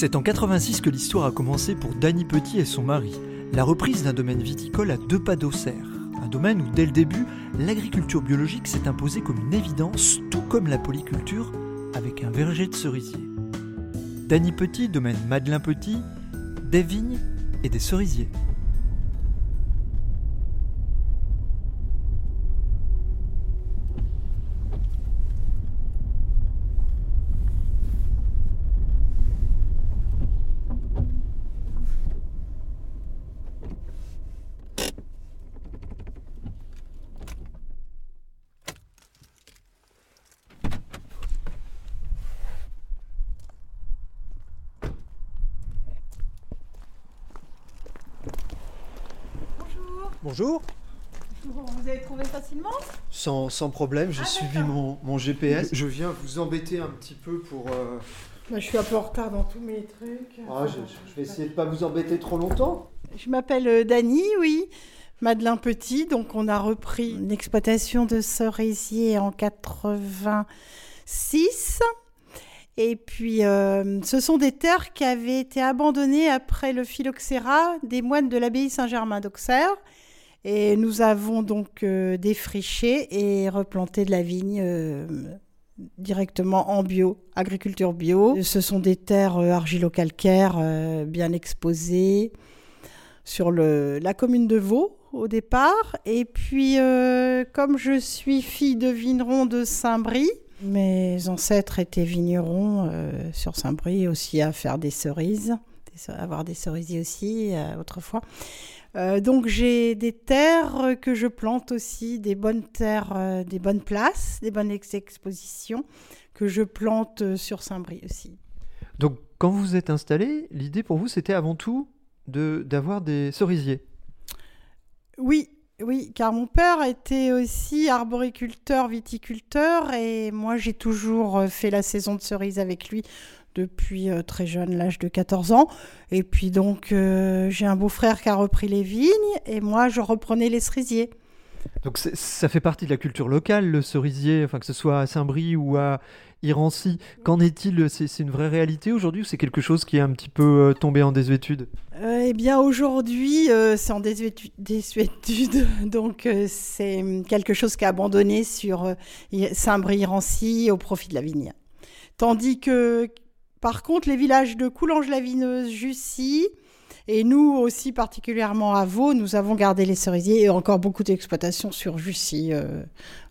C'est en 86 que l'histoire a commencé pour Danny Petit et son mari. La reprise d'un domaine viticole à deux pas d'Auxerre. Un domaine où, dès le début, l'agriculture biologique s'est imposée comme une évidence, tout comme la polyculture, avec un verger de cerisiers. Danny Petit, domaine Madeleine Petit, des vignes et des cerisiers. Bonjour. Vous avez trouvé facilement Sans, sans problème, j'ai Ah, suivi mon, mon GPS. Je viens vous embêter un petit peu pour... euh, Bah, Je suis un peu en retard dans tous mes trucs. ah, je, je vais essayer de pas vous embêter trop longtemps. Je m'appelle euh, Dany, oui. Madeleine Petit, donc on a repris une exploitation de cerisier en 86. Et puis, euh, ce sont des terres qui avaient été abandonnées après le phylloxéra des moines de l'abbaye Saint-Germain d'Auxerre. Et nous avons donc euh, défriché et replanté de la vigne euh, directement en bio, agriculture bio. Ce sont des terres euh, argilo-calcaires bien exposées sur la commune de Vaux au départ. Et puis, comme je suis fille de vigneron de Saint-Brie, mes ancêtres étaient vignerons sur Saint-Brie aussi à faire des cerises, avoir des cerisiers aussi autrefois. Euh, donc j'ai des terres que je plante aussi, des bonnes terres, euh, des bonnes places, des bonnes ex- expositions que je plante euh, sur Saint-Brie aussi. Donc, quand vous vous êtes installé, l'idée pour vous, c'était avant tout de d'avoir des cerisiers. Oui, oui, car mon père était aussi arboriculteur, viticulteur, et moi j'ai toujours fait la saison de cerises avec lui depuis euh, très jeune, l'âge de 14 ans. Et puis donc euh, j'ai un beau-frère qui a repris les vignes, et moi je reprenais les cerisiers. Donc, ça fait partie de la culture locale, le cerisier, enfin que ce soit à Saint-Brie ou à Irancy. Qu'en est-il C'est une vraie réalité aujourd'hui ou c'est quelque chose qui est un petit peu euh, tombé en désuétude? Euh, eh bien, aujourd'hui, euh, c'est en désuétu- désuétude. Donc, c'est quelque chose qui est abandonné sur Saint-Brie-Rancy au profit de la vigne. Tandis que, par contre, les villages de Coulanges-la-Vineuse, Jussy, et nous aussi particulièrement à Vaux, nous avons gardé les cerisiers et encore beaucoup d'exploitations sur Jussy euh,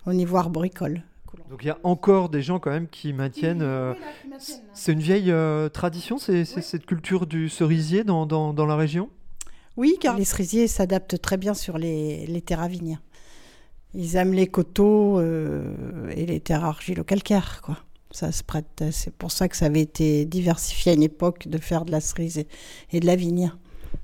au niveau arboricole. Donc, il y a encore des gens quand même qui maintiennent. euh, c'est une vieille euh, tradition, c'est Ouais. cette culture du cerisier dans, dans, dans la région? Oui, car les cerisiers s'adaptent très bien sur les, les terres. Ils aiment les coteaux euh, et les terres argilo-calcaires, quoi. Ça se prête. C'est pour ça que ça avait été diversifié à une époque de faire de la cerise et- et de la vigne.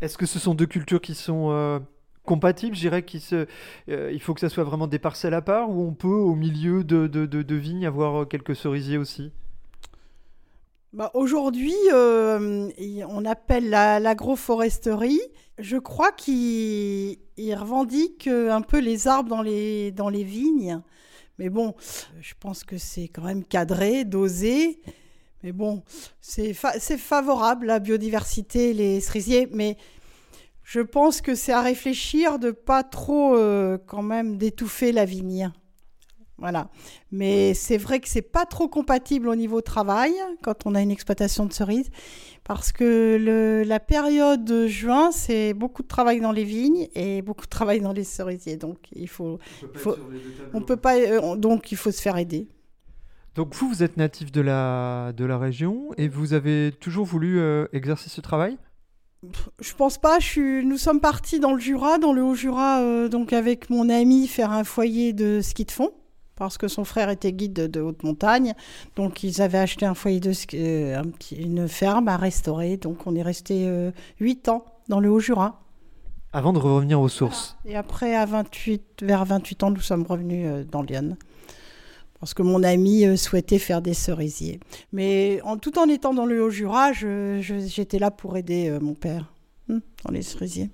Est-ce que ce sont deux cultures qui sont euh, compatibles? Je dirais qu'il se, euh, il faut que ça soit vraiment des parcelles à part ou on peut au milieu de, de, de- de vignes avoir euh, quelques cerisiers aussi? Bah, Aujourd'hui, euh, on appelle la- l'agroforesterie. Je crois qu'ils ils revendiquent un peu les arbres dans les, dans les vignes. Mais bon, je pense que c'est quand même cadré, dosé. Mais bon, c'est fa- c'est favorable, la biodiversité, les cerisiers. Mais je pense que c'est à réfléchir de pas trop, euh, quand même, d'étouffer la vigne. Voilà. Mais c'est vrai que c'est pas trop compatible au niveau travail quand on a une exploitation de cerises parce que le- la période de juin, c'est beaucoup de travail dans les vignes et beaucoup de travail dans les cerisiers. Donc il faut, Faut- on peut pas, euh, on- donc il faut se faire aider. Donc vous, vous êtes natif de la, de la région et vous avez toujours voulu euh, exercer ce travail? Je pense pas. Je suis... Nous sommes partis dans le Jura, dans le Haut-Jura, euh, donc avec mon ami, faire un foyer de ski de fond. Parce que son frère était guide de, de haute montagne. Donc, ils avaient acheté un foyer de ski, euh, un petit- une ferme à restaurer. Donc, on est resté euh, 8 ans dans le Haut-Jura. Avant de revenir aux sources. Et après, à 28, vers 28 ans, nous sommes revenus euh, dans Lyon. Parce que mon ami euh, souhaitait faire des cerisiers. Mais en, tout en étant dans le Haut-Jura, j'étais là pour aider mon père hmm, dans les cerisiers.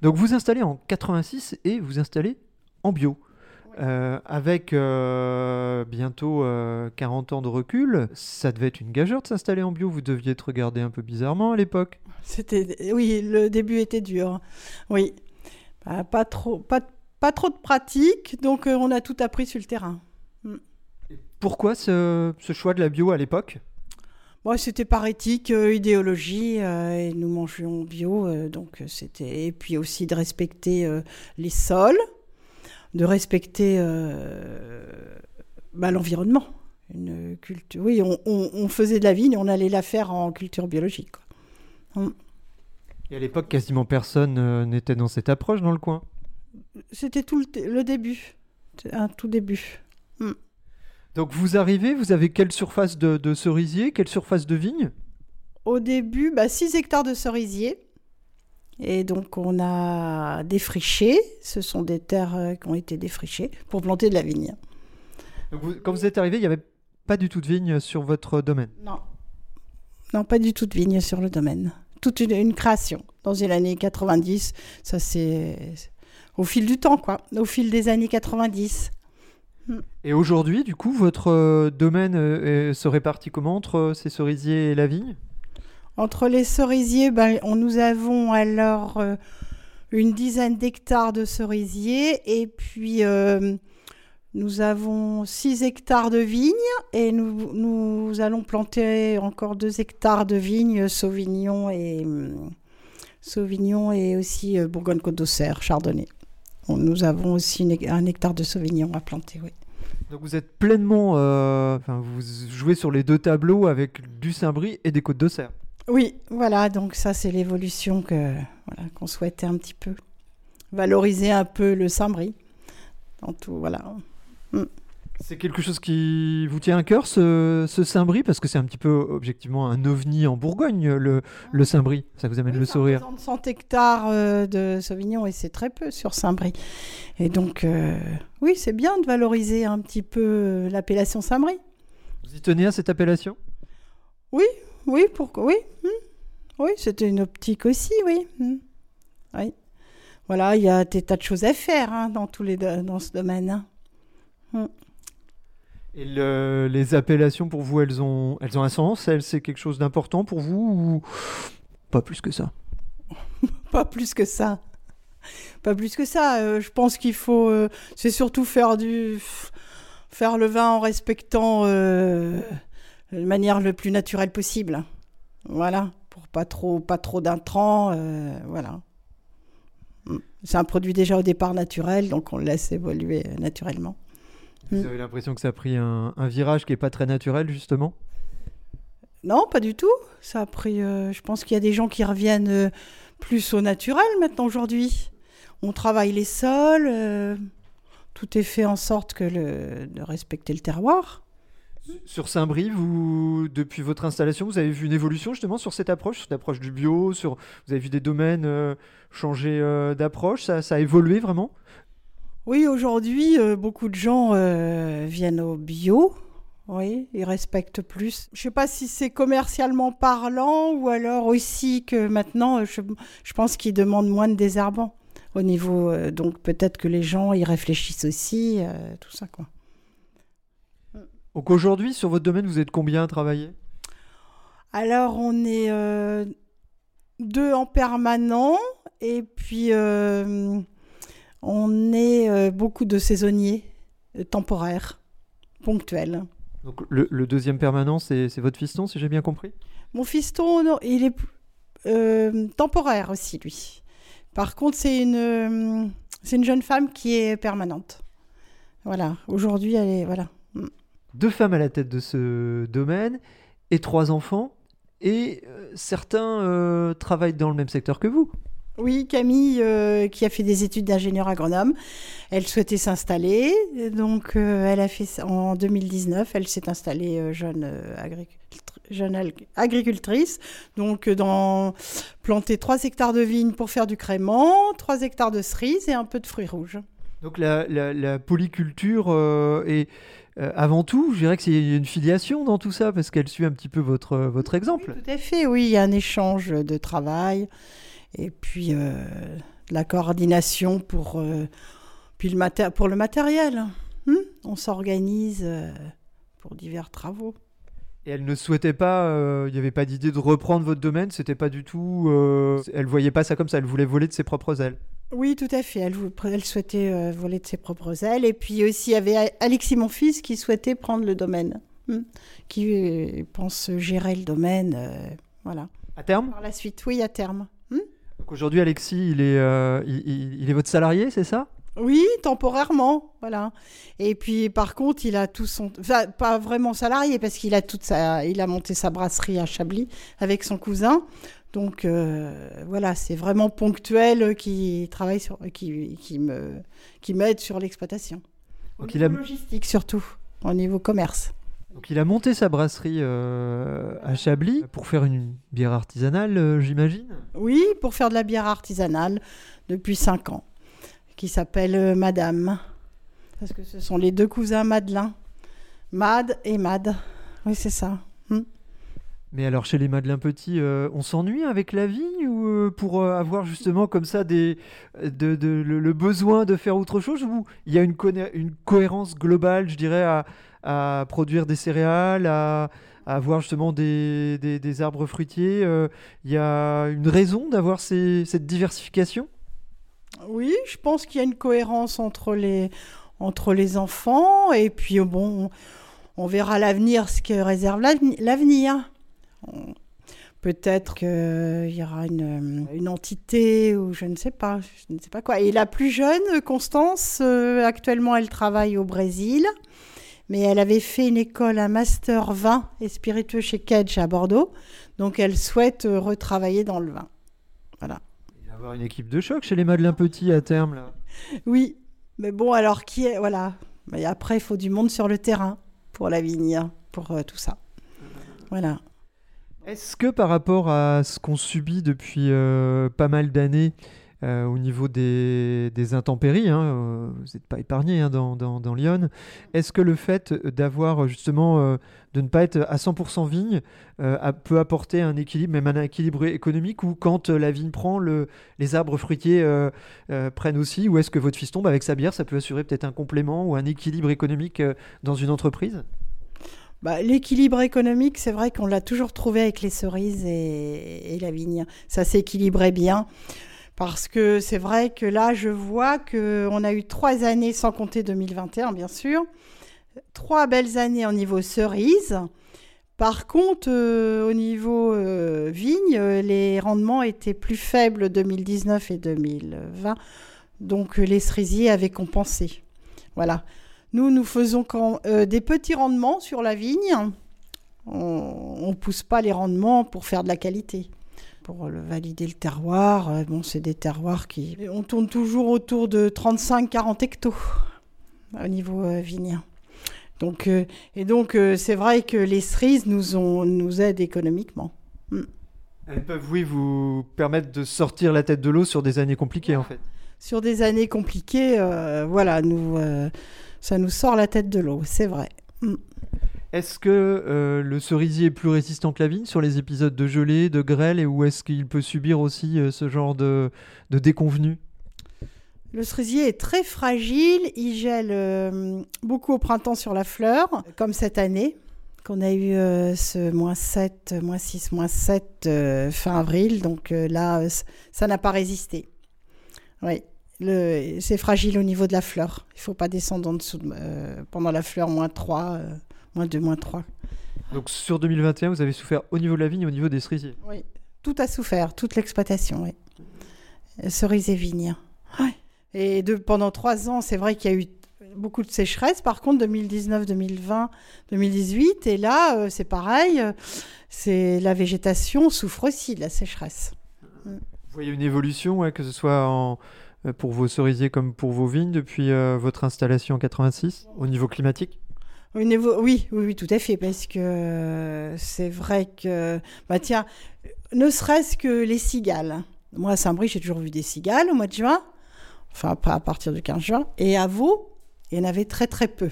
Donc vous installez en 86 et vous installez en bio. Euh, avec euh, bientôt euh, 40 ans de recul, ça devait être une gageure de s'installer en bio. Vous deviez être regardé un peu bizarrement à l'époque. C'était, oui, le début était dur. Oui, Bah, pas trop, pas, pas trop de pratique, donc euh, on a tout appris sur le terrain. Pourquoi ce, ce choix de la bio à l'époque? Moi, c'était par éthique, idéologie, et nous mangions bio, donc c'était. Et puis aussi de respecter les sols, de respecter euh, bah, l'environnement. Une culture. Oui, on, on- on faisait de la vigne, on allait la faire en culture biologique. quoi. Et à l'époque, quasiment personne euh, n'était dans cette approche dans le coin. C'était tout le, le début, un tout début. Donc vous arrivez, vous avez quelle surface de, de cerisier, quelle surface de vigne? Au début, 6 hectares de cerisiers. Et donc, on a défriché. Ce sont des terres euh, qui ont été défrichées pour planter de la vigne. Donc vous- Quand vous êtes arrivé, il n'y avait pas du tout de vigne sur votre domaine? Non. Non, pas du tout de vigne sur le domaine. Toute une, une création. Dans les années 90, ça c'est au fil du temps, quoi. Au fil des années 90. Et aujourd'hui, du coup, votre euh, domaine euh, se répartit comment entre ces cerisiers et la vigne? Entre les cerisiers, ben, on, nous avons alors euh, une dizaine d'hectares de cerisiers et puis euh, nous avons 6 hectares de vignes et nous, allons planter encore 2 hectares de vignes Sauvignon et, hum, Sauvignon et aussi euh, Bourgogne-Côte d'Auxerre, Chardonnay. On- Nous avons aussi un hectare de Sauvignon à planter, oui. Donc vous êtes pleinement, enfin vous jouez sur les deux tableaux avec du Saint-Brie et des Côtes d'Auxerre. Oui, voilà, donc ça c'est l'évolution que voilà, qu'on souhaitait un petit peu valoriser un peu le Saint-Brie. Dans tout, voilà. C'est quelque chose qui vous tient à cœur, ce, ce Saint-Brie, parce que c'est un petit peu objectivement un ovni en Bourgogne, le, le Saint-Brie. Ça vous amène Oui, le sourire. représente 100 hectares euh, de Sauvignon et c'est très peu sur Saint-Brie. Et donc, euh, oui, c'est bien de valoriser un petit peu euh, l'appellation Saint-Brie. Vous y tenez à cette appellation? Oui, pourquoi Oui, hmm. oui, c'était une optique aussi, oui. hmm. Oui. Voilà, il y a des tas de choses à faire hein, dans, tous les dans ce domaine. hein. Et le- les appellations pour vous, elles ont, elles ont un sens? Elles, c'est quelque chose d'important pour vous ou pas plus que ça? Pas plus que ça. Pas plus que ça. Euh, je pense qu'il faut. euh, c'est surtout faire du. faire le vin en respectant euh, de manière le plus naturelle possible. Voilà. Pour pas trop, pas trop d'intrants. euh, voilà. Mm. C'est un produit déjà au départ naturel, donc on le laisse évoluer naturellement. Vous Mm. avez l'impression que ça a pris un, un virage qui est pas très naturel, justement? Non, pas du tout. Ça a pris. euh, je pense qu'il y a des gens qui reviennent euh, plus au naturel maintenant aujourd'hui. On travaille les sols. euh, tout est fait en sorte que le, de respecter le terroir. Sur Saint-Brie, vous, depuis votre installation, vous avez vu une évolution justement sur cette approche, sur l'approche du bio, sur, vous avez vu des domaines euh, changer euh, d'approche, ça, a évolué vraiment? Oui, aujourd'hui, euh, beaucoup de gens viennent au bio. Oui, ils respectent plus. Je sais pas si c'est commercialement parlant ou alors aussi que maintenant, je, pense qu'ils demandent moins de désherbants. Au niveau, donc peut-être que les gens y réfléchissent aussi, tout ça quoi. Donc aujourd'hui, sur votre domaine, vous êtes combien à travailler? Alors, on est euh, deux en permanent et puis euh, on est euh, beaucoup de saisonniers temporaires, ponctuels. Donc le, le deuxième permanent, c'est votre fiston, si j'ai bien compris? Mon fiston, non, il est temporaire aussi, lui. Par contre, c'est une, c'est une jeune femme qui est permanente. Voilà, aujourd'hui, elle est. Voilà. Deux femmes à la tête de ce domaine et trois enfants. Et euh, certains euh, travaillent dans le même secteur que vous. Oui, Camille, euh, qui a fait des études d'ingénieur agronome, elle souhaitait s'installer. Donc, euh, elle a fait ça en 2019. Elle s'est installée jeune, agricultrice. Donc, dans planter 3 hectares de vignes pour faire du crément, 3 hectares de cerises et un peu de fruits rouges. Donc la, la- la polyculture est euh, avant tout, je dirais que c'est une filiation dans tout ça parce qu'elle suit un petit peu votre, votre exemple. Tout à fait, oui, il y a un échange de travail et puis euh, de la coordination pour, euh, puis le maté- pour le matériel. Hmm On s'organise euh, pour divers travaux. Et elle ne souhaitait pas, euh, il n'y avait pas d'idée de reprendre votre domaine, c'était pas du tout, euh, elle voyait pas ça comme ça, elle voulait voler de ses propres ailes. Oui, tout à fait. Elle, souhaitait euh, voler de ses propres ailes. Et puis aussi, il y avait Alexis, mon fils, qui souhaitait prendre le domaine, hmm qui euh, pense gérer le domaine. euh, voilà. À terme? Par la suite, oui, à terme. Hmm Donc aujourd'hui Alexis, il est, il, il- il est votre salarié, c'est ça? Oui, temporairement, voilà. Et puis par contre, il a tout son, enfin, pas vraiment salarié parce qu'il a toute sa, il a monté sa brasserie à Chablis avec son cousin. Donc euh, voilà, c'est vraiment ponctuel euh, qui travaille sur, qui, qui me, qui m'aide sur l'exploitation. Au Donc niveau il a- logistique surtout, au niveau commerce. Donc il a monté sa brasserie euh, à Chablis pour faire une bière artisanale, euh, j'imagine? Oui, pour faire de la bière artisanale depuis 5 ans, qui s'appelle Madame. Parce que ce sont les deux cousins Madelin. Mad et Mad. Oui, c'est ça. Mais alors chez les Madeleine Petit, euh, on s'ennuie avec la vigne ou euh, pour euh, avoir justement comme ça des, de, de- le, besoin de faire autre chose ou il y a une, cohérence globale, je dirais, à, produire des céréales, à, avoir justement des, des- arbres fruitiers Il y a une raison d'avoir cette diversification? Oui, je pense qu'il y a une cohérence entre les, entre les enfants. Et puis, bon, on, verra l'avenir, ce que réserve l'aveni- l'avenir. On- Peut-être qu'il y aura une, une entité ou je ne sais pas, je ne sais pas quoi. Et la plus jeune, Constance, euh, actuellement, elle travaille au Brésil. Mais elle avait fait une école, un master vin et spiritueux chez Kedge à Bordeaux. Donc elle souhaite euh, retravailler dans le vin. Voilà. Il va y avoir une équipe de choc chez les Madeleine Petit à terme. Là. Oui, mais bon, alors qui est. Voilà. Mais après, il faut du monde sur le terrain pour la vigne, pour euh, tout ça. Voilà. Est-ce que par rapport à ce qu'on subit depuis euh, pas mal d'années euh, au niveau des, intempéries, hein, euh, vous n'êtes pas épargné hein, dans, Lyon, est-ce que le fait d'avoir justement de ne pas être à 100% vigne peut apporter un équilibre, même un équilibre économique, ou quand la vigne prend, le, les arbres fruitiers prennent aussi, ou est-ce que votre fils tombe avec sa bière, ça peut assurer peut-être un complément ou un équilibre économique dans une entreprise? Bah, L'équilibre économique, c'est vrai qu'on l'a toujours trouvé avec les cerises et, la vigne. Ça s'équilibrait bien. Parce que c'est vrai que là, je vois qu'on a eu trois années, sans compter 2021, bien sûr. Trois belles années au niveau cerises. Par contre, euh, au niveau euh, vigne, euh, les rendements étaient plus faibles 2019 et 2020. Donc, les cerisiers avaient compensé. Voilà. Nous, nous faisons quand, euh, des petits rendements sur la vigne. On ne pousse pas les rendements pour faire de la qualité. Pour le- valider le terroir, euh, bon, c'est des terroirs qui... On tourne toujours autour de 35-40 hectos au niveau euh, vigne. Donc, euh, et donc, euh, c'est vrai que les cerises nous, ont, nous aident économiquement. Elles peuvent, oui, vous permettre de sortir la tête de l'eau sur des années compliquées, en fait. Sur des années compliquées, euh, voilà, nous, euh, ça nous sort la tête de l'eau, c'est vrai. Est-ce que euh, le cerisier est plus résistant que la vigne sur les épisodes de gelée, de grêle, et ou est-ce qu'il peut subir aussi euh, ce genre de, de déconvenus Le cerisier est très fragile, il gèle euh, beaucoup au printemps sur la fleur, comme cette année, qu'on a eu ce moins 7, moins 6, moins 7 euh, fin avril, donc là, ça n'a pas résisté. Oui, c'est fragile au niveau de la fleur. Il ne faut pas descendre en dessous, de, euh, pendant la fleur, moins 3, euh, moins 2, moins 3. Donc sur 2021, vous avez souffert au niveau de la vigne et au niveau des cerisiers. Oui, tout a souffert, toute l'exploitation, oui. Euh, Cerise et vigne. Ouais. Et de, pendant trois ans, c'est vrai qu'il y a eu beaucoup de sécheresse, par contre, 2019, 2020, 2018. Et là, euh, c'est pareil. C'est la végétation souffre aussi de la sécheresse. Vous voyez une évolution, ouais, que ce soit en, pour vos cerisiers comme pour vos vignes depuis euh, votre installation en 86 au niveau climatique? Une évo- oui, oui, oui, tout à fait, parce que euh, c'est vrai que, bah tiens, ne serait-ce que les cigales. Moi, à Saint-Brie, j'ai toujours vu des cigales au mois de juin, enfin pas à partir du 15 juin, et à Vaux, il y en avait très très peu.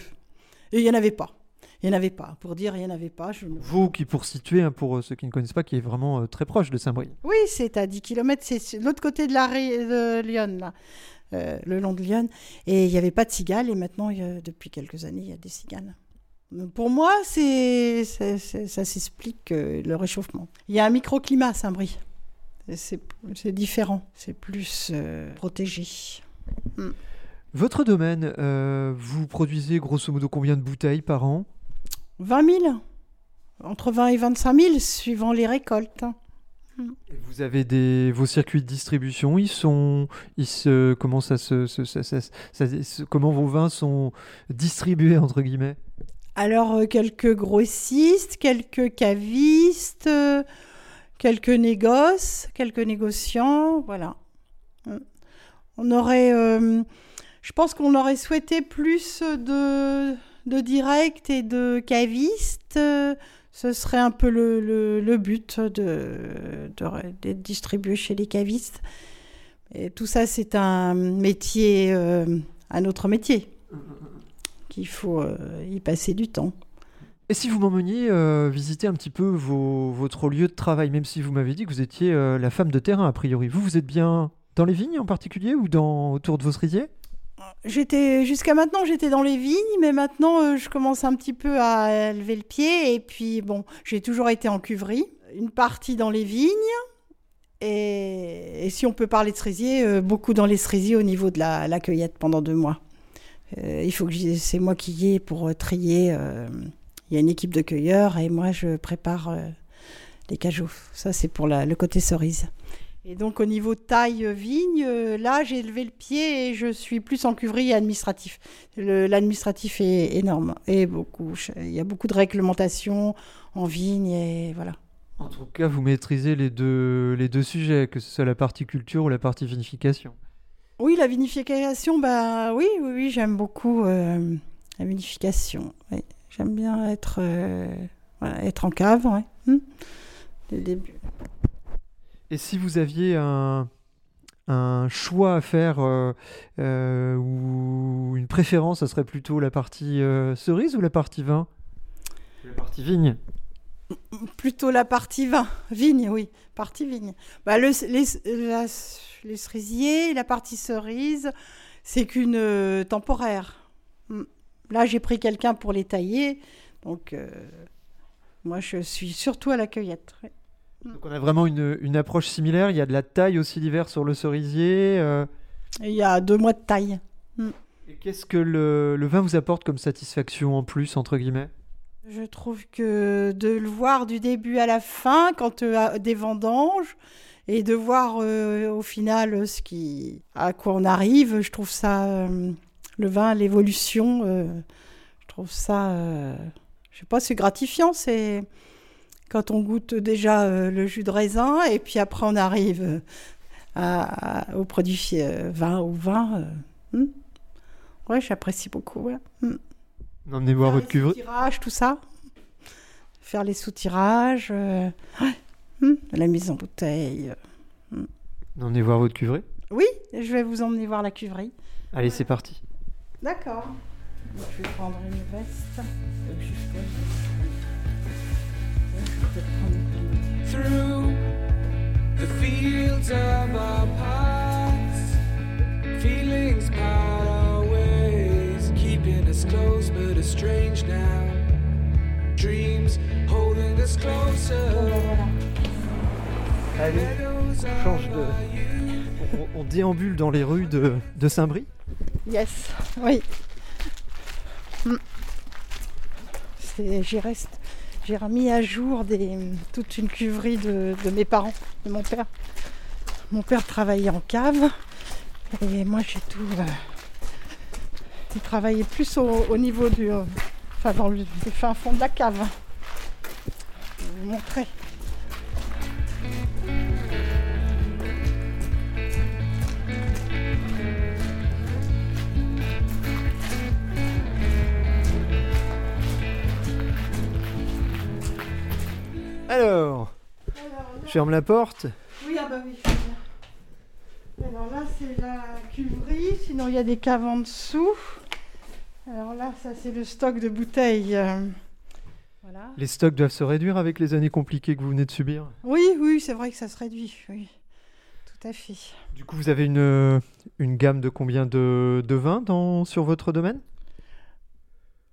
Et il n'y en avait pas. Il n'y en avait pas. Pour dire il n'y en avait pas, je Vous, qui pour situer, hein, pour euh, ceux qui ne connaissent pas, qui est vraiment euh, très proche de Saint-Brie. Oui, c'est à 10 km, c'est l'autre côté de la ré- de Lyon, là, euh, le long de Lyon. Et il n'y avait pas de cigales, et maintenant, il y a- depuis quelques années, il y a des cigales. Pour moi, c'est, c'est- c'est- ça s'explique euh, le réchauffement. Il y a un microclimat à Saint-Brie. Et C'est, c'est différent, c'est plus protégé. Votre domaine, euh, vous produisez grosso modo combien de bouteilles par an? 20 000 Entre 20 et 25 000, suivant les récoltes. Vous avez des vos circuits de distribution, ils sont ils se comment ça se, se- ça- ça- ça- se- comment vos vins sont distribués entre guillemets? Alors, euh, quelques grossistes, quelques cavistes, euh, quelques négoces, quelques négociants, voilà. On aurait, euh, je pense qu'on aurait souhaité plus de, de direct et de cavistes. euh, Ce serait un peu le, le- but de, de- d'être distribué chez les cavistes. Et tout ça, c'est un métier, euh, un autre métier qu'il faut euh, y passer du temps. Et si vous m'emmeniez visiter un petit peu votre lieu de travail, même si vous m'avez dit que vous étiez la femme de terrain a priori, vous vous êtes bien dans les vignes en particulier ou dans autour de vos cerisiers? J'étais jusqu'à maintenant, j'étais dans les vignes, mais maintenant euh, je commence un petit peu à lever le pied. Et puis bon, j'ai toujours été en cuverie, une partie dans les vignes. Et, si on peut parler de cerisier, euh, beaucoup dans les cerisiers au niveau de la, cueillette pendant deux mois. Euh, il faut que c'est moi qui y ai pour trier. Il y a une équipe de cueilleurs et moi je prépare les cajots. Ça c'est pour le côté cerise. Et donc au niveau taille euh, vigne, euh, là j'ai levé le pied et je suis plus en cuverie et administratif. L'administratif est énorme et beaucoup. Il y a beaucoup de réglementations en vigne et voilà. En tout cas, vous maîtrisez les deux les deux sujets, que ce soit la partie culture ou la partie vinification. Oui, la vinification, bah oui, oui, oui, j'aime beaucoup euh, la vinification. oui. J'aime bien être, euh, voilà, être en cave, ouais. Le début. Et si vous aviez un, choix à faire euh, euh, ou une préférence, ça serait plutôt la partie euh, cerise ou la partie vin? La partie vigne. Plutôt la partie vin, vigne, oui, partie vigne. Bah, le, les, les cerisiers, la partie cerise, c'est qu'une temporaire. Hmm. Là, j'ai pris quelqu'un pour les tailler, donc moi, je suis surtout à la cueillette. ouais. Donc on a vraiment une, une approche similaire. Il y a de la taille aussi l'hiver sur le cerisier. euh. Il y a deux mois de taille. Et qu'est-ce que le, le vin vous apporte comme satisfaction en plus, entre guillemets? Je trouve que de le voir du début à la fin, quand euh, des vendanges, et de voir euh, au final ce qui, à quoi on arrive, je trouve ça, le vin, l'évolution, je trouve ça, je sais pas, c'est gratifiant, c'est quand on goûte déjà euh, le jus de raisin, et puis après on arrive euh, à, à- au produit euh, vin ou vin. hmm. Ouais, j'apprécie beaucoup. Ouais. Hmm. Faire votre les cuve. soutirages, tout ça. Faire les soutirages, euh, ouais, hum, la mise en bouteille. Emmenez voir votre cuvrée. Oui, je vais vous emmener voir la cuverie. Allez, c'est parti. D'accord. Je vais prendre une veste. Through the fields of our past. Feelings part our ways, keeping us close but estranged now. Dreams holding us closer. Allez, on change de. On, on déambule dans les rues de, de Saint-Brie. Yes, oui. Hmm. C'est- J'ai reste- j'ai remis à jour toute une cuverie de, mes parents, de mon père. Mon père travaillait en cave et moi j'ai tout, euh, C'est travailler plus au, au niveau du. euh, enfin, dans le, fin fond de la cave. Je vais vous montrer. Alors, je ferme la porte. Oui, ah bah oui. Alors là, c'est la cuverie, sinon il y a des caves en dessous. Alors là, ça c'est le stock de bouteilles. euh, Voilà. Les stocks doivent se réduire avec les années compliquées que vous venez de subir. Oui, oui, c'est vrai que ça se réduit, oui. Tout à fait. Du coup, vous avez une, une gamme de combien de, de vins dans, sur votre domaine?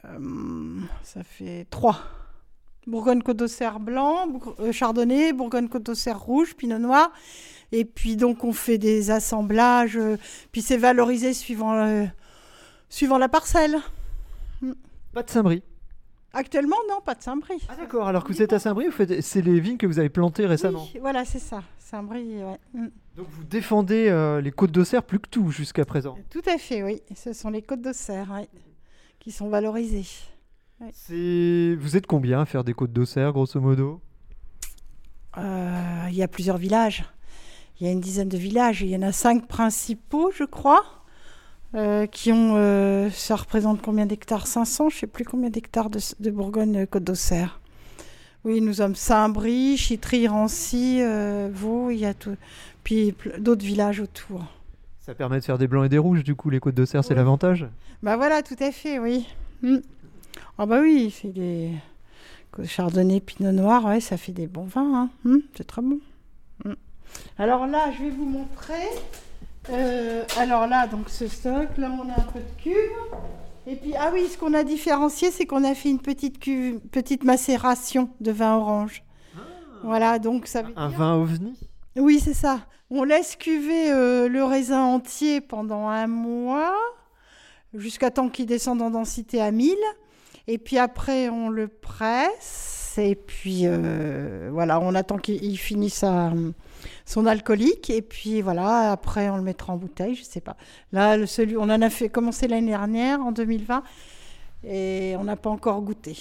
Euh, ça fait trois. Bourgogne-Côte d'Auxerre blanc, euh, Chardonnay, Bourgogne-Côte d'Auxerre rouge, Pinot Noir. Et puis donc on fait des assemblages, euh, puis c'est valorisé suivant, euh, suivant la parcelle. Pas de Saint-Brie. Actuellement, non, pas de Saint-Brie. Ah d'accord, alors que vous êtes à Saint-Brie, vous faites- c'est les vignes que vous avez plantées récemment. Oui, voilà, c'est ça. Saint-Brie, ouais. Mm. Donc vous défendez euh, les côtes d'Auxerre plus que tout jusqu'à présent. Tout à fait, oui. Ce sont les côtes d'Auxerre, ouais, qui sont valorisées. Vous êtes combien à faire des côtes d'Auxerre, grosso modo? Euh, Il y a plusieurs villages. Il y a une dizaine de villages. Il y en a cinq principaux, je crois, euh, qui ont. euh, ça représente combien d'hectares? 500 Je ne sais plus combien d'hectares de, de Bourgogne-Côte d'Auxerre. Oui, nous sommes Saint-Brie, Chitry, Rancy, Vaux, il y a tout. Puis d'autres villages autour. Ça permet de faire des blancs et des rouges, du coup, les côtes d'Auxerre, c'est l'avantage? Bah voilà, tout à fait, oui. Mm. Ah bah oui, il fait des chardonnay, pinot noir, ouais, ça fait des bons vins, hein. Mm, c'est très bon. Mm. Alors là, je vais vous montrer. Euh, alors là, donc ce stock, là on a un peu de cuve. Et puis, ah oui, ce qu'on a différencié, c'est qu'on a fait une petite cuve, petite macération de vin orange. Voilà, donc ça veut Un dire- vin ovni oui, c'est ça. On laisse cuver euh, le raisin entier pendant un mois, jusqu'à temps qu'il descende en densité à 1000. Et puis après, on le presse. Et puis euh, voilà, on attend qu'il il finisse son alcoolique. Et puis voilà, après, on le mettra en bouteille, je sais pas. Là, le, celui, on en a fait commencer l'année dernière, en 2020. Et on n'a pas encore goûté.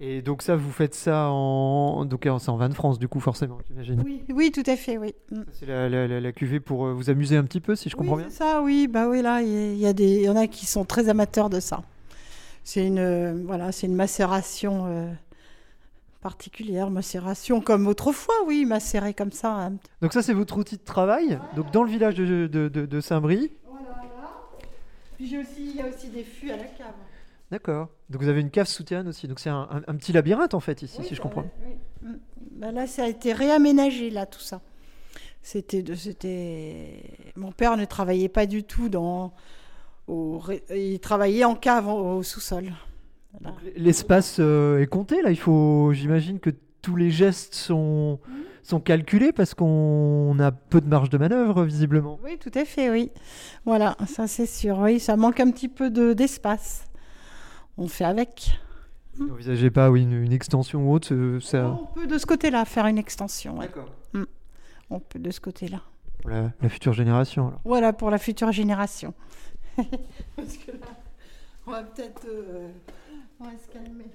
Et donc ça, vous faites ça en... Donc euh, c'est en vin de France, du coup, forcément, j'imagine. Oui, oui, tout à fait, oui. Mm. C'est la, la- la- la cuvée pour euh, vous amuser un petit peu, si je comprends bien ça, oui, bah oui, là, il y, a- il y a des, il y en a qui sont très amateurs de ça. C'est une, euh, voilà, c'est une macération euh, particulière, macération comme autrefois, oui, macéré comme ça. hein. Donc ça, c'est votre outil de travail. Donc dans le village de, de- de- de Saint-Brie. Voilà, là. Puis j'ai aussi, il y a aussi des fûts à la cave. D'accord. Donc vous avez une cave souterraine aussi. Donc c'est un, un- un petit labyrinthe en fait ici, Oui, si je bah, comprends. oui. Mm. Bah là, ça a été réaménagé, là, tout ça. C'était, c'était. Mon père ne travaillait pas du tout dans. Au... ré- Il travaillait en cave, au, sous-sol. Voilà. L'espace euh, est compté là? Il faut, j'imagine que tous les gestes sont sont calculés parce qu'on a peu de marge de manœuvre visiblement. Oui, tout à fait, oui. Voilà, ça c'est sûr. Oui, ça manque un petit peu de, d'espace. On fait avec. Vous n'envisagez pas, oui, une, une extension ou autre, euh, ça? On peut de ce côté-là faire une extension. ouais. D'accord. On peut de ce côté-là. Pour la, la future génération. Alors. Voilà pour la future génération. Parce que là, on va peut-être. euh, on va se calmer.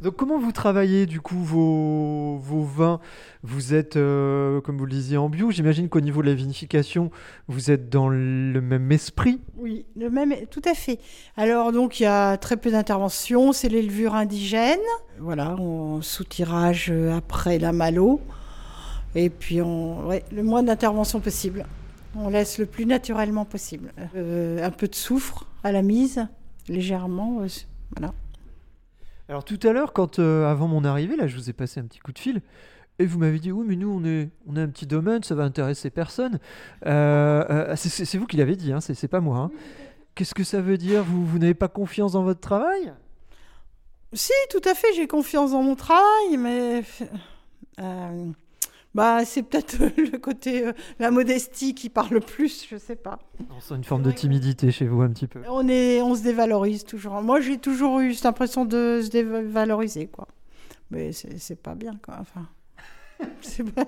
Donc comment vous travaillez du coup vos, vos vins? Vous êtes, euh, comme vous le disiez, en bio. J'imagine qu'au niveau de la vinification, vous êtes dans le même esprit. Oui, le même, tout à fait. Alors donc il y a très peu d'interventions, c'est les levures indigènes. Voilà, on sous-tirage euh, après la malo. Et puis on, ouais, le moins d'intervention possible. On laisse le plus naturellement possible. Euh, un peu de soufre à la mise, légèrement. euh, voilà. Alors tout à l'heure, quand euh, avant mon arrivée, là, je vous ai passé un petit coup de fil. Et vous m'avez dit, oui, mais nous, on est, on a un petit domaine, ça va intéresser personne. C'est- vous qui l'avez dit, hein, c'est c'est pas moi. hein. Qu'est-ce que ça veut dire? Vous, vous n'avez pas confiance dans votre travail? Si, tout à fait, j'ai confiance dans mon travail, mais euh, bah c'est peut-être le côté euh, la modestie qui parle le plus, je sais pas. On sent une forme de timidité chez vous un petit peu. On est, on se dévalorise toujours. Moi, j'ai toujours eu cette impression de se dévaloriser, quoi. Mais c'est pas bien, quoi. Enfin, c'est pas-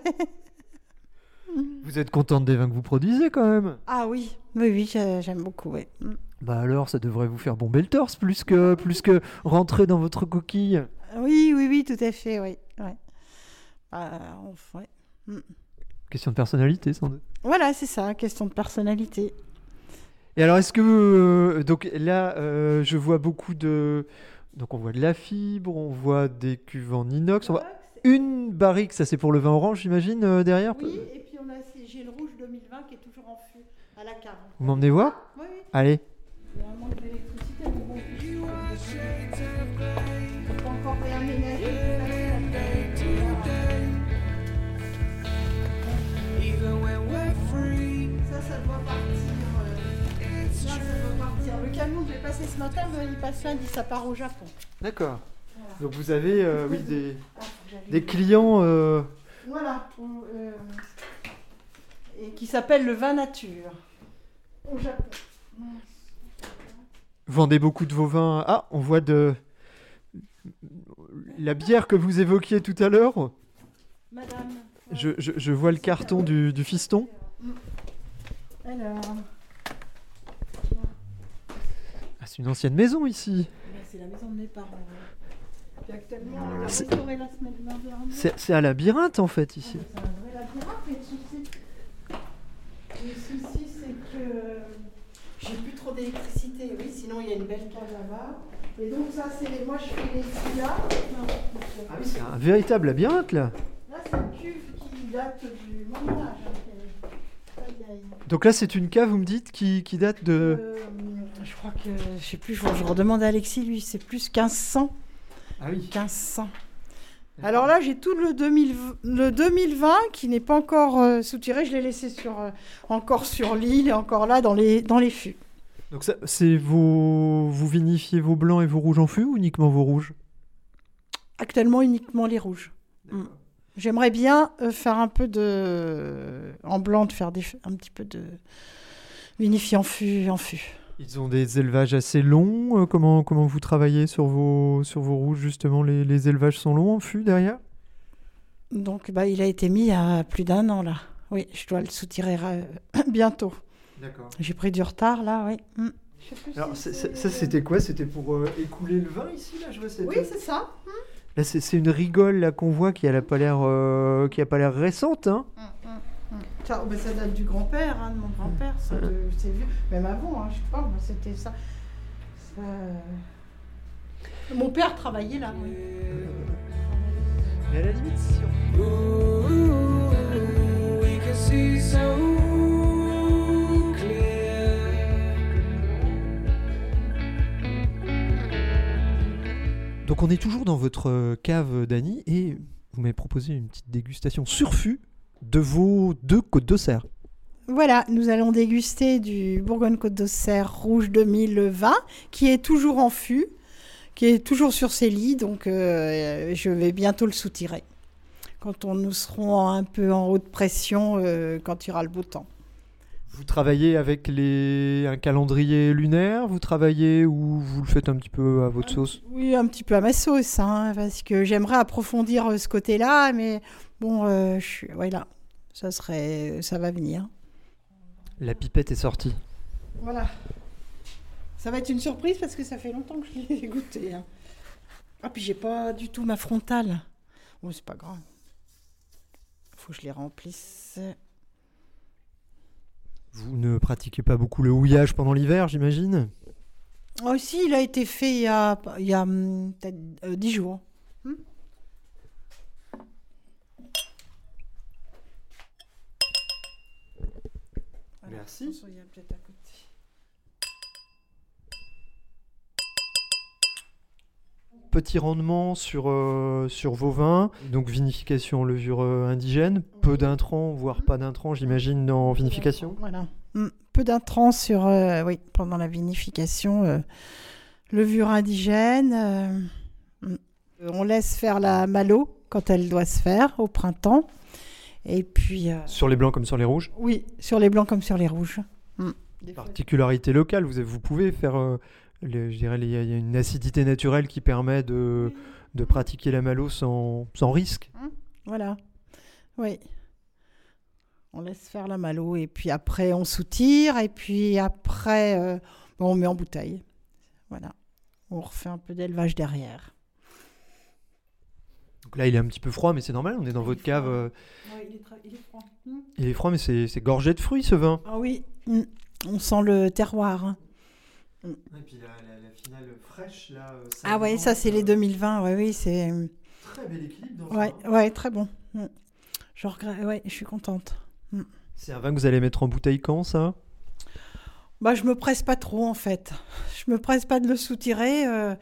Vous êtes contente des vins que vous produisez quand même Ah oui, oui, oui, j'ai- j'aime beaucoup, oui. Mm. Bah alors, ça devrait vous faire bomber le torse plus que, plus que rentrer dans votre coquille. Oui, oui, oui, tout à fait, oui. Ouais. Bah, on- ouais. Mm. Question de personnalité, sans doute. Voilà, c'est ça, question de personnalité. Et alors, est-ce que. euh, donc là, euh, je vois beaucoup de. Donc, on voit de la fibre, on voit des cuves en inox. On voit une barrique, ça c'est pour le vin orange, j'imagine, euh, derrière? Oui, et puis on a ces- j'ai le rouge 2020 qui est toujours en fût à la cave. Vous m'emmenez voir? Oui, oui. Allez. Il y a un manque je l'ai passé ce matin, mais il passe lundi, ça part au Japon. D'accord. Donc, vous avez euh, oui, des, Ah, des clients. euh, Voilà. euh, et qui s'appelle le vin nature. Au Japon. vendez beaucoup de vos vins. Ah, on voit de. La bière que vous évoquiez tout à l'heure, Madame. je, je- je vois le carton du, du fiston. Alors. Ah, c'est une ancienne maison ici. C'est la maison de mes parents. ouais. Puis actuellement, on a C'est- un labyrinthe en fait ici. C'est un vrai labyrinthe, mais le souci, le souci c'est que euh, j'ai plus trop d'électricité. Oui, sinon il y a une belle cave là-bas. Et donc ça, c'est moi je fais les celui-là. Non, Ah oui, c'est un véritable labyrinthe là. Là, c'est une cuve qui date du Moyen Âge. hein. Donc là, c'est une cave, vous me dites, qui, qui date de. Euh, je crois que je sais plus. Je, je redemande à Alexis, lui, c'est plus 1500. Ah oui. 1500. Alors là, j'ai tout le, 2020 le 2020 qui n'est pas encore euh, soutiré. Je l'ai laissé sur, euh, encore sur l'île et encore là dans les, dans les fûts. Donc ça, c'est vos. Vous vinifiez vos blancs et vos rouges en fût ou uniquement vos rouges? Actuellement, uniquement les rouges. Mm. J'aimerais bien euh, faire un peu de. En blanc, de faire des, un petit peu de. Vinifier en fût. En fût. Ils ont des élevages assez longs. euh, comment, comment vous travaillez sur vos, sur vos rouges justement les, les élevages sont longs en fût derrière? Donc, bah, il a été mis il y a plus d'un an là. Oui, je dois le soutirer euh, bientôt. D'accord. J'ai pris du retard là, oui. Mm. Je sais plus Alors si c'est- c'est- c'est- ça c'était quoi? C'était pour euh, écouler le vin ici là? Je vois cette- Oui, c'est ça. Là c'est c'est une rigole là qu'on voit qui a pas l'air euh, qui a pas l'air récente hein. Ça, ben, ça date du grand-père, hein, de mon grand-père. C'est vieux. Même avant, hein, je sais pas, moi, c'était ça. Ça- Mon père travaillait là. oui. Mais à la limite si on-. Donc on est toujours dans votre euh, cave Dany et vous m'avez proposé une petite dégustation sur fût de vos deux côtes d'Auxerre. Voilà, nous allons déguster du Bourgogne-Côte d'Auxerre rouge 2020, qui est toujours en fût, qui est toujours sur ses lits, donc euh, je vais bientôt le soutirer. Quand on nous serons un peu en haute pression, euh, quand il y aura le beau temps. Vous travaillez avec les... un calendrier lunaire, vous travaillez ou vous le faites un petit peu à votre sauce? Oui, un petit peu à ma sauce, hein, parce que j'aimerais approfondir euh, ce côté-là, mais bon, euh, je suis, voilà, ça serait, ça va venir. La pipette est sortie. Voilà. Ça va être une surprise parce que ça fait longtemps que je l'ai goûté. hein. Ah, puis j'ai pas du tout ma frontale. Bon, c'est pas grave. Faut que je les remplisse. Vous ne pratiquez pas beaucoup le houillage pendant l'hiver, j'imagine? Oh, si, il a été fait il y a, il y a hum, peut-être euh, 10 jours. Merci. attention, il y a peut-être à côté. Petit rendement sur, euh, sur vos vins, donc vinification en levure euh, indigène, peu d'intrants, voire pas d'intrants, j'imagine, en vinification. Voilà. Mm. Peu d'intrants sur, euh, oui, pendant la vinification. euh, levure indigène. euh, mm. On laisse faire la malo quand elle doit se faire au printemps. Et puis, euh, Sur les blancs comme sur les rouges? oui, sur les blancs comme sur les rouges. Mm. Des fois- Particularité locale, vous, avez- vous pouvez faire, euh, les- je dirais, il y, a une acidité naturelle qui permet de, de pratiquer la malo sans, sans risque. Voilà. Oui. On laisse faire la malo et puis après on soutire et puis après euh, bon, on met en bouteille. Voilà. On refait un peu d'élevage derrière. Donc là, il est un petit peu froid, mais c'est normal. On est dans Il est votre cave. euh, il, est froid. Il est froid, mais c'est c'est gorgé de fruits ce vin. Ah oui, hmm. on sent le terroir. hein. Et puis la, finale fraîche, là. Ah ouais, ça c'est les 2020. Ouais, oui, c'est. Très bel équilibre dans Ouais, ouais, très bon. Je regrette. Ouais, je suis contente. C'est un vin que vous allez mettre en bouteille quand, ça? Bah, je me presse pas trop en fait. Je me presse pas de le soutirer. euh,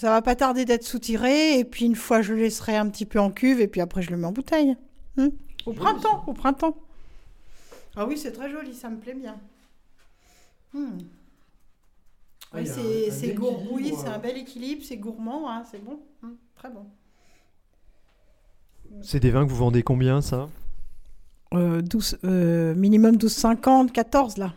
ça va pas tarder d'être soutiré et puis une fois je le laisserai un petit peu en cuve et puis après je le mets en bouteille. Hmm. Au Joli, printemps, au printemps. Ah oui, c'est très joli, ça me plaît bien. Hmm. Ah, Oui, c'est un c'est oui, c'est un bel équilibre, c'est gourmand, hein, c'est bon, Hmm, très bon. C'est des vins que vous vendez combien, ça? Euh, 12, euh, minimum 12,50, 14 là.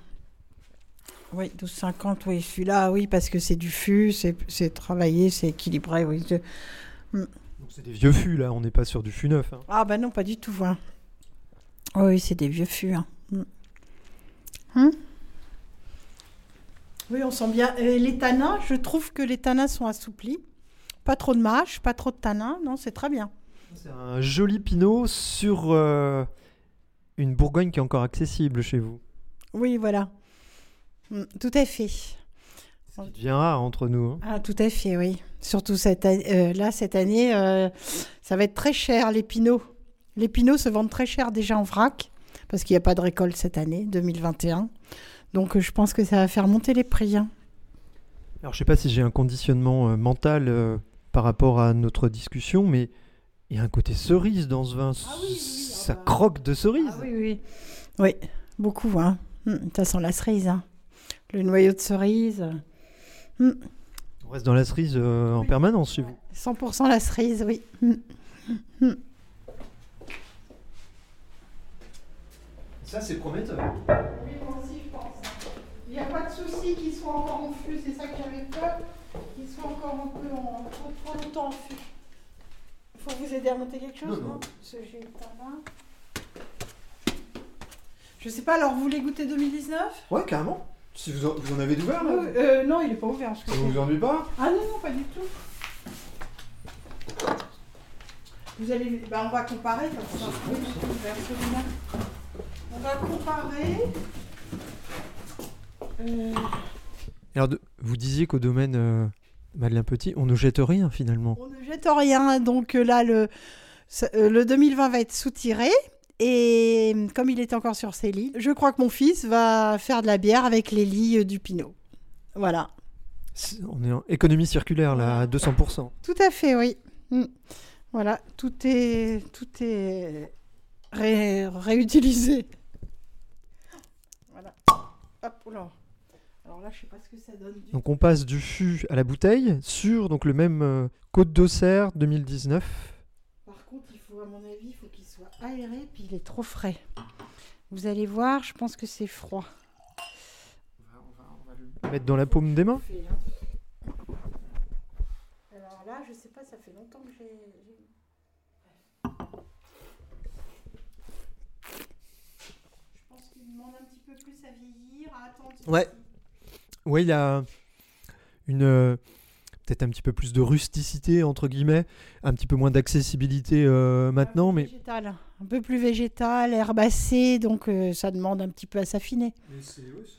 Oui, 12,50, oui, celui-là, oui, parce que c'est du fût, c'est c'est travaillé, c'est équilibré, oui. Je- Donc c'est des vieux fûts, là. On n'est pas sur du fût neuf. hein. Ah bah non, pas du tout. hein. Oui, c'est des vieux fûts. hein. Hmm. Hmm. Oui, on sent bien. Et les tanins, je trouve que les tanins sont assouplis. Pas trop de mâche, pas trop de tanins, non, c'est très bien. C'est un joli pinot sur euh, une Bourgogne qui est encore accessible chez vous. Oui, voilà. Hmm, Tout à fait. Qui devient rare entre nous. hein. Ah, tout à fait, oui. Surtout cette année, euh, là, cette année, euh, ça va être très cher, les pinots. Les pinots se vendent très cher déjà en vrac, parce qu'il n'y a pas de récolte cette année, 2021. Donc, je pense que ça va faire monter les prix. hein. Alors, je sais pas si j'ai un conditionnement euh, mental euh, par rapport à notre discussion, mais il y a un côté cerise dans ce vin. Ah oui, oui, Ça ah bah. croque de cerise. Ah oui, oui. Oui, beaucoup. Hein. Hmm, ça sent la cerise. hein. Le noyau de cerise. Hmm, On reste dans la cerise euh, en Oui. permanence chez vous. 100% la cerise, oui. Hmm. Ça, c'est prometteur. Oui, moi aussi, je pense. Il n'y a pas de souci qu'ils soient encore en fût, c'est ça que j'avais peur, qu'ils soient encore un peu en, trop, trop longtemps en fût. Il faut vous aider à monter quelque chose, Non, non, non? J'ai. Je sais pas, alors vous voulez goûter 2019 Ouais, carrément. Si vous en, vous en avez d'ouvert, Euh, euh, Non, il n'est pas ouvert. je Ça crois. vous ennuie pas Ah non, non, pas du tout. Vous allez, bah, on va comparer comme ça. Oui, ouvert, celui-là. On va comparer. Euh, Alors, de- vous disiez qu'au domaine euh, Madeleine Petit, on ne jette rien finalement. On ne jette rien, donc là, le, le 2020 va être soutiré. Et comme il est encore sur ses lits, je crois que mon fils va faire de la bière avec les lits euh, du Pinot. Voilà. On est en économie circulaire là, à 200%. Tout à fait, oui. Mm. Voilà, tout est, tout est ré- réutilisé. Voilà. Hop, oula. Alors là, je sais pas ce que ça donne. du- Donc on passe du fût à la bouteille sur donc le même euh, Côte d'Auxerre 2019. Par contre, il faut, à mon avis, il faut aéré, puis il est trop frais. Vous allez voir, je pense que c'est froid. Mettre dans la paume des mains. Hein. Alors là, je sais pas, ça fait longtemps que j'ai. Je pense qu'il demande un petit peu plus à vieillir, à attendre. Ouais. Oui, il a une euh, peut-être un petit peu plus de rusticité entre guillemets, un petit peu moins d'accessibilité euh, maintenant, mais Végétal, un peu plus végétal, herbacé, donc euh, ça demande un petit peu à s'affiner.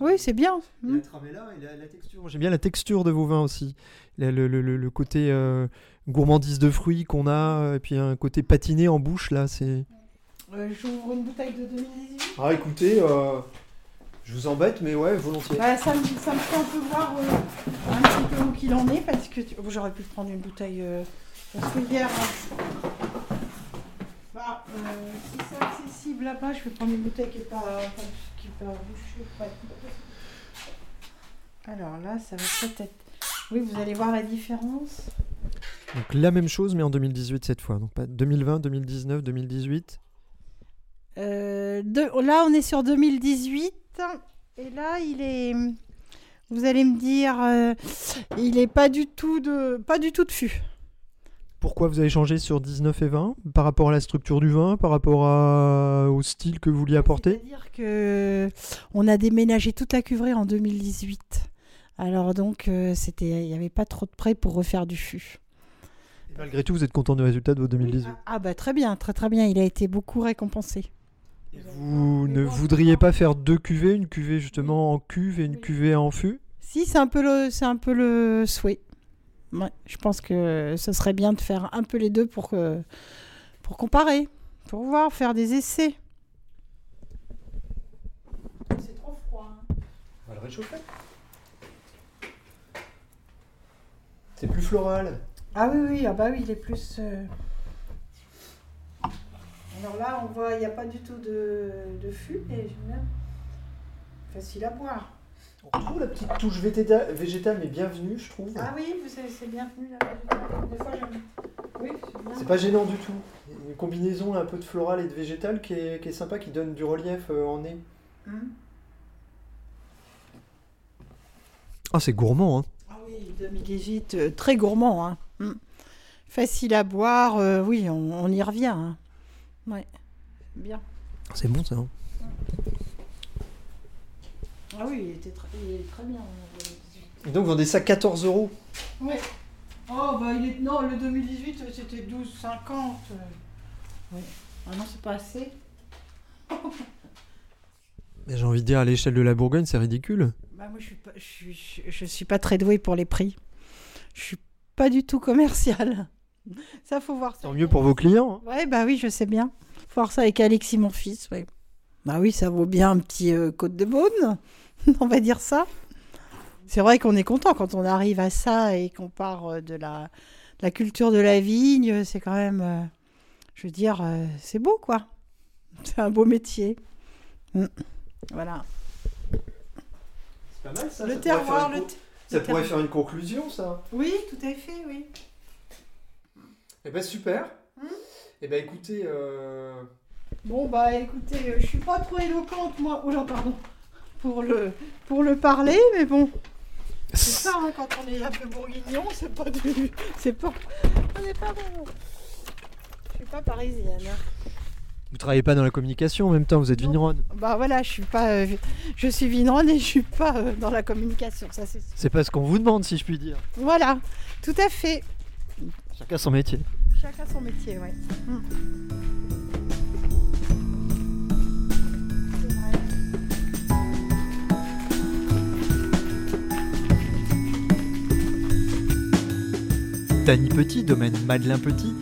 Oui, c'est bien. Hmm. tramella, il a la texture. J'aime bien la texture de vos vins aussi. Le, le- le- le côté euh, gourmandise de fruits qu'on a, et puis un côté patiné en bouche là. C'est. Euh, J'ouvre une bouteille de 2018. Ah, écoutez, euh, je vous embête, mais ouais, volontiers. Bah, ça, me, ça me fait un peu voir euh, un petit peu où qu'il en est parce que tu- j'aurais pu prendre une bouteille euh, parce que hier. euh, bah, euh, si c'est accessible là-bas, je vais prendre une bouteille qui est pas, qui est pas. Alors là, ça va peut-être être. Oui, vous allez voir la différence. Donc la même chose, mais en 2018 cette fois. Donc pas 2020, 2019, 2018. Euh, de- là, on est sur 2018 et là, il est. Vous allez me dire, euh, il est pas du tout de, pas du tout de fût. Pourquoi vous avez changé sur 19 et 20 Par rapport à la structure du vin Par rapport à- au style que vous vouliez apporter? C'est-à-dire que on a déménagé toute la cuvrée en 2018. Alors donc, euh, c'était, il n'y avait pas trop de prêt pour refaire du fût. Et Malgré tout, vous êtes content du résultat de vos 2018 Ah bah très bien, très très bien. Il a été beaucoup récompensé. Vous ne voudriez pas faire deux cuvées Une cuvée justement en cuve et une cuvée en fût? Si, c'est un peu le, c'est un peu le souhait. Ouais, je pense que ce serait bien de faire un peu les deux pour que, pour comparer, pour voir, faire des essais. C'est trop froid. hein. On va le réchauffer. C'est plus floral. Ah oui, oui, ah bah oui, il est plus. euh, Alors là, on voit, il n'y a pas du tout de, de fût, mais j'aime bien. Facile à boire. On retrouve la petite touche végéta- végétale, mais bienvenue, je trouve. Ah oui, vous savez, c'est bienvenu là. Des fois, j'aime. Oui, c'est bien. C'est pas gênant du tout. Une combinaison un peu de floral et de végétal qui est, qui est sympa, qui donne du relief euh, en nez. Hum. Ah, c'est gourmand, hein. Ah oui, 2018, euh, très gourmand. Hein. Hum. Facile à boire, euh, oui, on, on y revient. Hein. Ouais, bien. C'est bon, ça. hein. Ah oui, il était très, il est très bien. euh, 2018. Et donc, vous vendez ça 14 euros. Ouais. Oh, bah il est. Non, le 2018, euh, c'était 12,50. euh. Oui. Ah non, c'est pas assez. Mais J'ai envie de dire, à l'échelle de la Bourgogne, c'est ridicule. Bah, moi, je suis, pas, je, suis, je, je suis pas très douée pour les prix. Je suis pas du tout commerciale. Ça, faut voir ça. Tant mieux pour vos clients. hein. Ouais, bah oui, je sais bien. Faut voir ça avec Alexis, mon fils. ouais. Bah oui, ça vaut bien un petit euh, côte de Beaune, on va dire ça. C'est vrai qu'on est content quand on arrive à ça et qu'on part euh, de la, de la culture de la vigne. C'est quand même, euh, je veux dire, euh, c'est beau, quoi. C'est un beau métier. Mm. Voilà. C'est pas mal, ça. le ça pourrait terroir, faire une Ça le pourrait faire une conclusion, ça. Oui, tout à fait, oui. Eh ben, super. Hmm. Eh ben, écoutez, euh, Bon, bah écoutez, euh, je suis pas trop éloquente, moi. Oh là, pardon. Pour le, pour le parler, mais bon. C'est ça, hein, quand on est un peu bourguignon, c'est pas du. C'est pas. On n'est pas bon. Je suis pas parisienne. hein. vous travaillez pas dans la communication en même temps, vous êtes vigneronne. Bah voilà, je suis pas. euh, je suis vigneronne et je suis pas euh, dans la communication, ça c'est sûr. C'est pas ce qu'on vous demande, si je puis dire. Voilà, tout à fait. Chacun son métier. Chacun son métier, ouais. Mm. Dany Petit, domaine Madeleine Petit,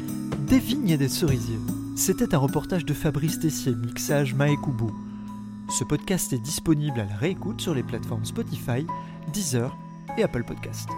des vignes et des cerisiers. C'était un reportage de Fabrice Tessier, mixage Maekubo. Ce podcast est disponible à la réécoute sur les plateformes Spotify, Deezer et Apple Podcast.